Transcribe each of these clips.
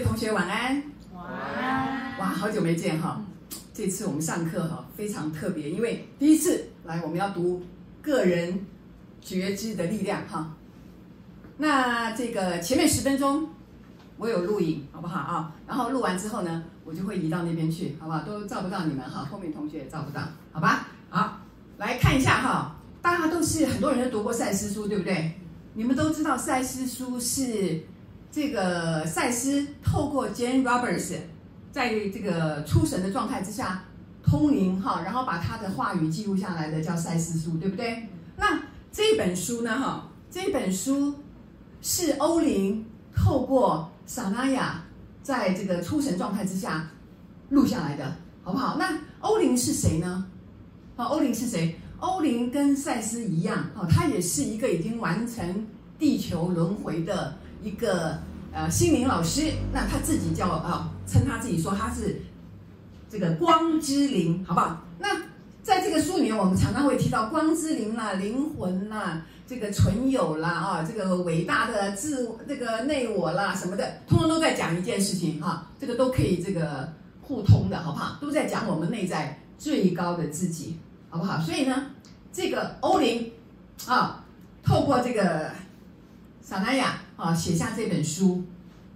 位同学晚安。晚安。哇，好久没见哈！这次我们上课哈非常特别，因为第一次来我们要读个人觉知的力量哈。那这个前面十分钟我有录影，好不好啊？然后录完之后呢，我就会移到那边去，好不好？都照不到你们哈，后面同学也照不到，好吧？好，来看一下哈，大家都是很多人都读过赛斯书，对不对？你们都知道赛斯书是。这个赛斯透过 Jane Roberts，在这个出神的状态之下通灵哈，然后把他的话语记录下来的叫赛斯书，对不对？那这本书呢哈，这本书是欧林透过萨拉亚在这个出神状态之下录下来的，好不好？那欧林是谁呢？好，欧林是谁？欧林跟赛斯一样，哦，他也是一个已经完成地球轮回的。一个呃心灵老师，那他自己叫啊，称他自己说他是这个光之灵，好不好？那在这个书里面，我们常常会提到光之灵啦、灵魂啦、这个存有啦啊，这个伟大的自这个内我啦什么的，通通都在讲一件事情哈，这个都可以这个互通的，好不好？都在讲我们内在最高的自己，好不好？所以呢，这个欧林啊，透过这个萨那亚。啊，写下这本书，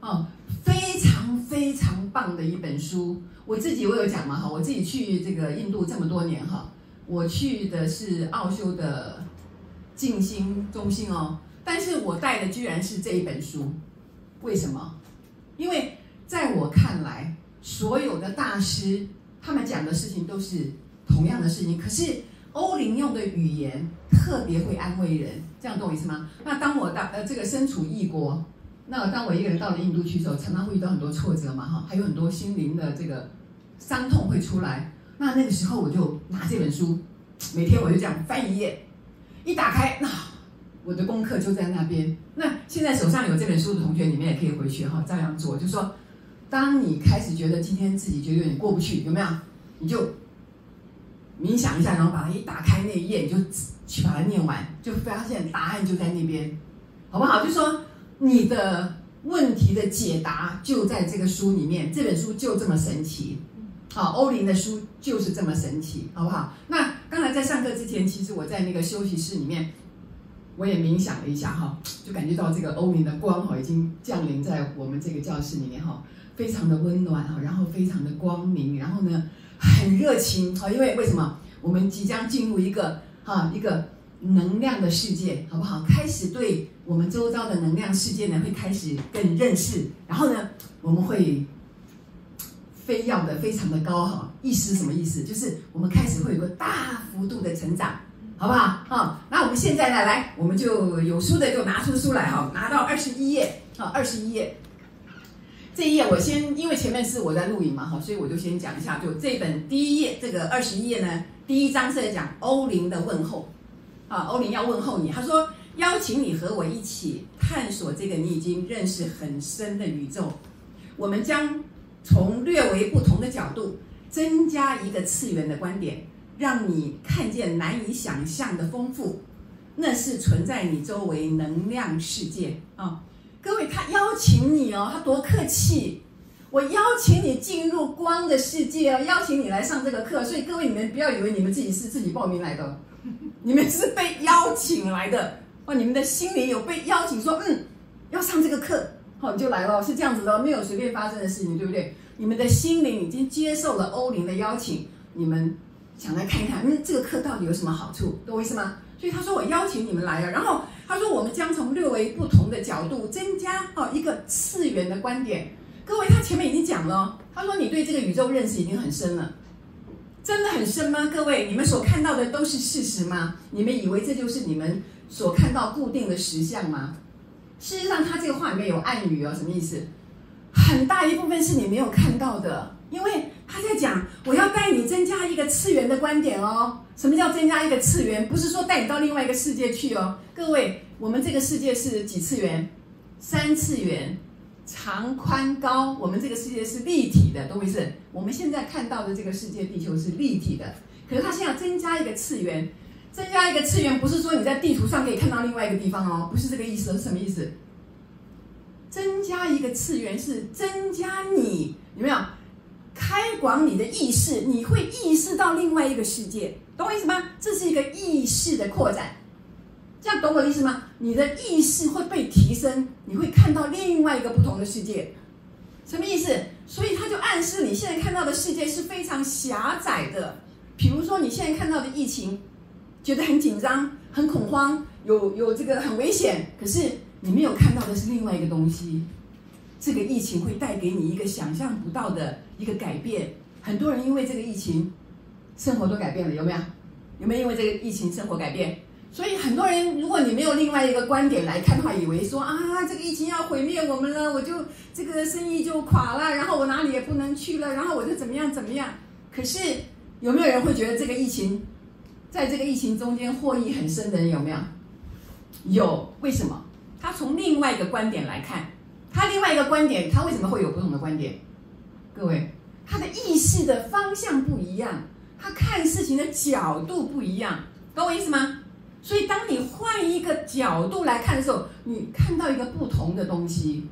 哦，非常非常棒的一本书。我自己我有讲嘛哈，我自己去这个印度这么多年哈，我去的是奥修的静心中心哦，但是我带的居然是这一本书，为什么？因为在我看来，所有的大师他们讲的事情都是同样的事情，可是欧林用的语言特别会安慰人。这样懂我意思吗？那当我到呃这个身处异国，那当我一个人到了印度去的时候，常常会遇到很多挫折嘛哈，还有很多心灵的这个伤痛会出来。那那个时候我就拿这本书，每天我就这样翻一页，一打开，那我的功课就在那边。那现在手上有这本书的同学，你们也可以回去哈，照样做。就说，当你开始觉得今天自己觉得有点过不去，有没有？你就冥想一下，然后把它一打开那一页，你就。去把它念完，就发现答案就在那边，好不好？就说你的问题的解答就在这个书里面，这本书就这么神奇。好，欧林的书就是这么神奇，好不好？那刚才在上课之前，其实我在那个休息室里面，我也冥想了一下哈，就感觉到这个欧林的光哈已经降临在我们这个教室里面哈，非常的温暖哈，然后非常的光明，然后呢很热情哈，因为为什么？我们即将进入一个。哈，一个能量的世界，好不好？开始对我们周遭的能量世界呢，会开始更认识。然后呢，我们会飞跃的非常的高哈。意思什么意思？就是我们开始会有个大幅度的成长，好不好？好，那我们现在呢，来，我们就有书的就拿出书来哈，拿到二十一页，好，二十一页。这一页我先，因为前面是我在录影嘛哈，所以我就先讲一下，就这本第一页这个二十一页呢。第一章是在讲欧林的问候，啊，欧林要问候你，他说邀请你和我一起探索这个你已经认识很深的宇宙，我们将从略微不同的角度增加一个次元的观点，让你看见难以想象的丰富，那是存在你周围能量世界啊，各位，他邀请你哦，他多客气。我邀请你进入光的世界哦，邀请你来上这个课。所以各位，你们不要以为你们自己是自己报名来的，你们是被邀请来的哦。你们的心里有被邀请，说嗯，要上这个课，好，你就来了，是这样子的，没有随便发生的事情，对不对？你们的心灵已经接受了欧林的邀请，你们想来看一看，嗯，这个课到底有什么好处，懂我意思吗？所以他说我邀请你们来了，然后他说我们将从略微不同的角度增加哦一个次元的观点。各位，他前面已经讲了，他说你对这个宇宙认识已经很深了，真的很深吗？各位，你们所看到的都是事实吗？你们以为这就是你们所看到固定的实相吗？事实上，他这个话里面有暗语哦，什么意思？很大一部分是你没有看到的，因为他在讲我要带你增加一个次元的观点哦。什么叫增加一个次元？不是说带你到另外一个世界去哦。各位，我们这个世界是几次元？三次元。长宽高，我们这个世界是立体的，懂我意思？我们现在看到的这个世界，地球是立体的。可是它现在增加一个次元，增加一个次元，不是说你在地图上可以看到另外一个地方哦，不是这个意思，是什么意思？增加一个次元是增加你有没有开广你的意识？你会意识到另外一个世界，懂我意思吗？这是一个意识的扩展，这样懂我的意思吗？你的意识会被提升，你会看到另外一个不同的世界，什么意思？所以他就暗示你现在看到的世界是非常狭窄的。比如说你现在看到的疫情，觉得很紧张、很恐慌，有有这个很危险，可是。你没有看到的是另外一个东西，这个疫情会带给你一个想象不到的一个改变。很多人因为这个疫情，生活都改变了，有没有？有没有因为这个疫情生活改变？所以很多人，如果你没有另外一个观点来看的话，以为说啊，这个疫情要毁灭我们了，我就这个生意就垮了，然后我哪里也不能去了，然后我就怎么样怎么样。可是有没有人会觉得这个疫情，在这个疫情中间获益很深的人有没有？有，为什么？他从另外一个观点来看，他另外一个观点，他为什么会有不同的观点？各位，他的意识的方向不一样，他看事情的角度不一样，懂我意思吗？所以，当你换一个角度来看的时候，你看到一个不同的东西。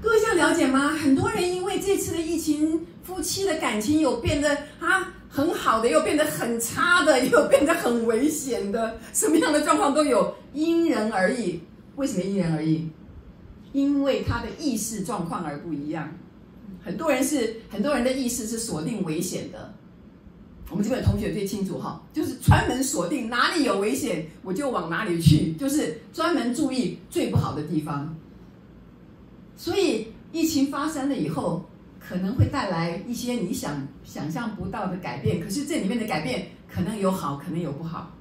各位想了解吗？很多人因为这次的疫情，夫妻的感情有变得啊。很好的，又变得很差的，又变得很危险的，什么样的状况都有，因人而异。为什么因人而异？因为他的意识状况而不一样。很多人是很多人的意识是锁定危险的。我们这边同学最清楚哈，就是专门锁定哪里有危险，我就往哪里去，就是专门注意最不好的地方。所以疫情发生了以后。可能会带来一些你想想象不到的改变，可是这里面的改变可能有好，可能有不好，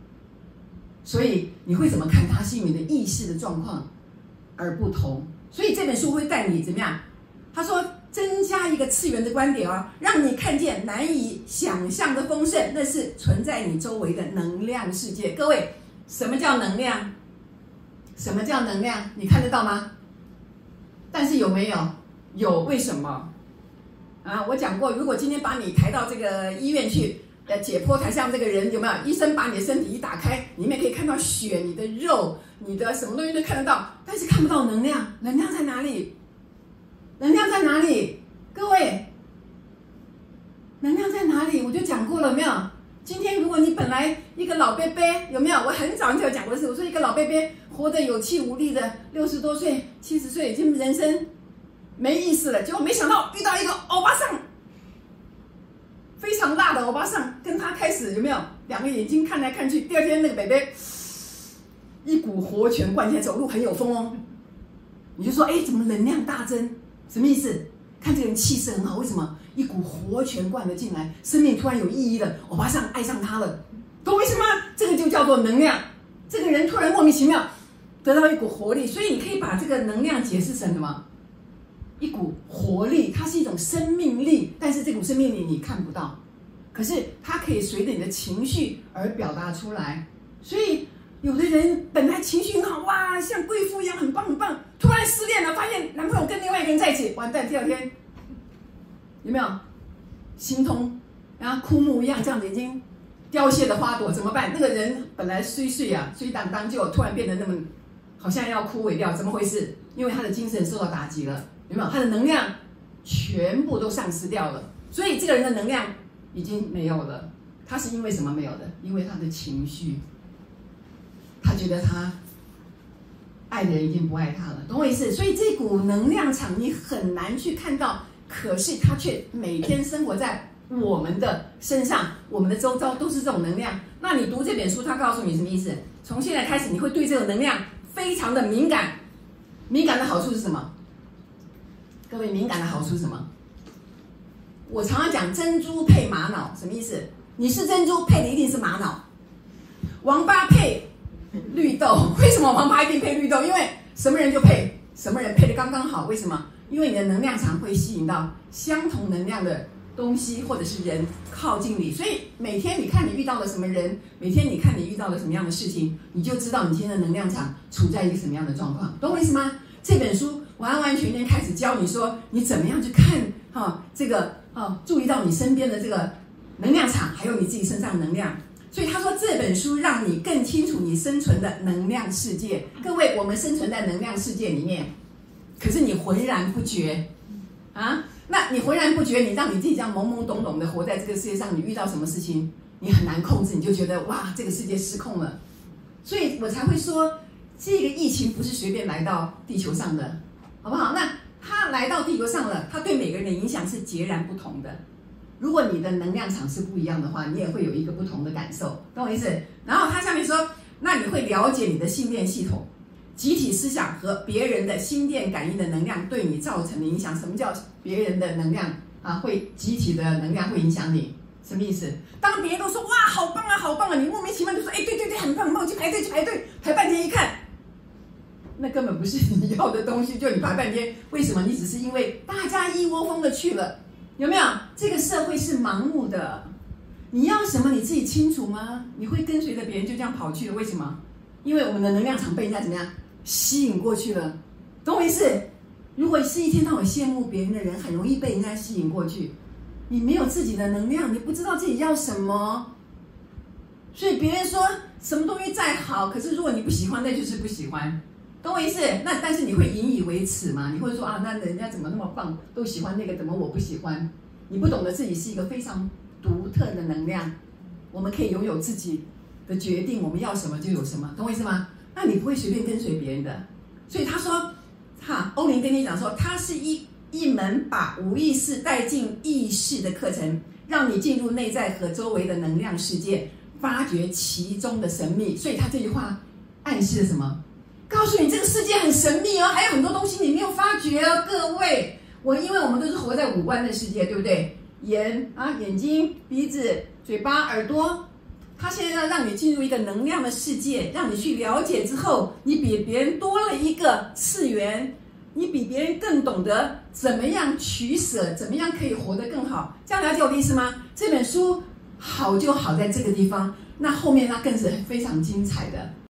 所以你会怎么看他？是你的意识的状况而不同。所以这本书会带你怎么样？他说增加一个次元的观点哦，让你看见难以想象的丰盛，那是存在你周围的能量世界。各位，什么叫能量？什么叫能量？你看得到吗？但是有没有？有，为什么？啊，我讲过，如果今天把你抬到这个医院去，呃，解剖台上这个人有没有？医生把你的身体一打开，里面可以看到血、你的肉、你的什么东西都看得到，但是看不到能量。能量在哪里？能量在哪里？各位，能量在哪里？我就讲过了，没有？今天如果你本来一个老伯伯，有没有？我很早就讲过的是，我说一个老伯伯活得有气无力的，六十多岁、七十岁，已经人生。没意思了，结果没想到遇到一个欧巴桑，非常辣的欧巴桑，跟他开始有没有两个眼睛看来看去？第二天那个北北一股活泉灌进来，走路很有风哦。你就说，哎，怎么能量大增？什么意思？看这个人气势很好，为什么？一股活泉灌了进来，生命突然有意义了。欧巴桑爱上他了，懂我意思吗？这个就叫做能量。这个人突然莫名其妙得到一股活力，所以你可以把这个能量解释成什么？一股活力，它是一种生命力，但是这股生命力你看不到，可是它可以随着你的情绪而表达出来。所以有的人本来情绪很好，哇，像贵妇一样很棒很棒，突然失恋了，发现男朋友跟另外一个人在一起，完蛋，第二天有没有心痛，然后枯木一样这样子已经凋谢的花朵怎么办？那个人本来碎碎啊，碎当当，就突然变得那么好像要枯萎掉，怎么回事？因为他的精神受到打击了。有没有？他的能量全部都丧失掉了，所以这个人的能量已经没有了。他是因为什么没有的？因为他的情绪，他觉得他爱的人已经不爱他了，懂我意思？所以这股能量场你很难去看到，可是他却每天生活在我们的身上，我们的周遭都是这种能量。那你读这本书，他告诉你什么意思？从现在开始，你会对这种能量非常的敏感。敏感的好处是什么？各位，敏感的好处是什么？我常常讲珍珠配玛瑙，什么意思？你是珍珠配的一定是玛瑙，王八配绿豆。为什么王八一定配绿豆？因为什么人就配什么人，配的刚刚好。为什么？因为你的能量场会吸引到相同能量的东西或者是人靠近你。所以每天你看你遇到了什么人，每天你看你遇到了什么样的事情，你就知道你今天的能量场处在一个什么样的状况。懂我意思吗？这本书。完完全全开始教你说，你怎么样去看哈这个啊，注意到你身边的这个能量场，还有你自己身上的能量。所以他说这本书让你更清楚你生存的能量世界。各位，我们生存在能量世界里面，可是你浑然不觉啊？那你浑然不觉，你让你自己这样懵懵懂懂的活在这个世界上，你遇到什么事情，你很难控制，你就觉得哇，这个世界失控了。所以我才会说，这个疫情不是随便来到地球上的，好不好？那他来到地球上了，他对每个人的影响是截然不同的。如果你的能量场是不一样的话，你也会有一个不同的感受，懂我意思？然后他下面说，那你会了解你的信念系统。集体思想和别人的心电感应的能量对你造成的影响，什么叫别人的能量啊？会集体的能量会影响你，什么意思？当别人都说哇好棒啊好棒啊，你莫名其妙就说哎对对对很棒很棒，去排队去排队，排半天一看，那根本不是你要的东西，就你排半天，为什么？你只是因为大家一窝蜂的去了，有没有？这个社会是盲目的，你要什么你自己清楚吗？你会跟随着别人就这样跑去了，为什么？因为我们的能量场被人家怎么样？吸引过去了，懂我意思？如果是一天到晚羡慕别人的人，很容易被人家吸引过去。你没有自己的能量，你不知道自己要什么，所以别人说什么东西再好，可是如果你不喜欢，那就是不喜欢，懂我意思？那但是你会引以为耻吗？你会说啊，那人家怎么那么棒，都喜欢那个，怎么我不喜欢？你不懂得自己是一个非常独特的能量，我们可以拥有自己的决定，我们要什么就有什么，懂我意思吗？那你不会随便跟随别人的，所以他说，哈，欧林跟你讲说，它是一一门把无意识带进意识的课程，让你进入内在和周围的能量世界，发掘其中的神秘。所以他这句话暗示了什么？告诉你这个世界很神秘哦，还有很多东西你没有发觉哦，各位，我因为我们都是活在五官的世界，对不对？眼啊，眼睛、鼻子、嘴巴、耳朵。他现在要让你进入一个能量的世界，让你去了解之后，你比别人多了一个次元，你比别人更懂得怎么样取舍，怎么样可以活得更好。这样了解我的意思吗？这本书好就好在这个地方，那后面那更是非常精彩的。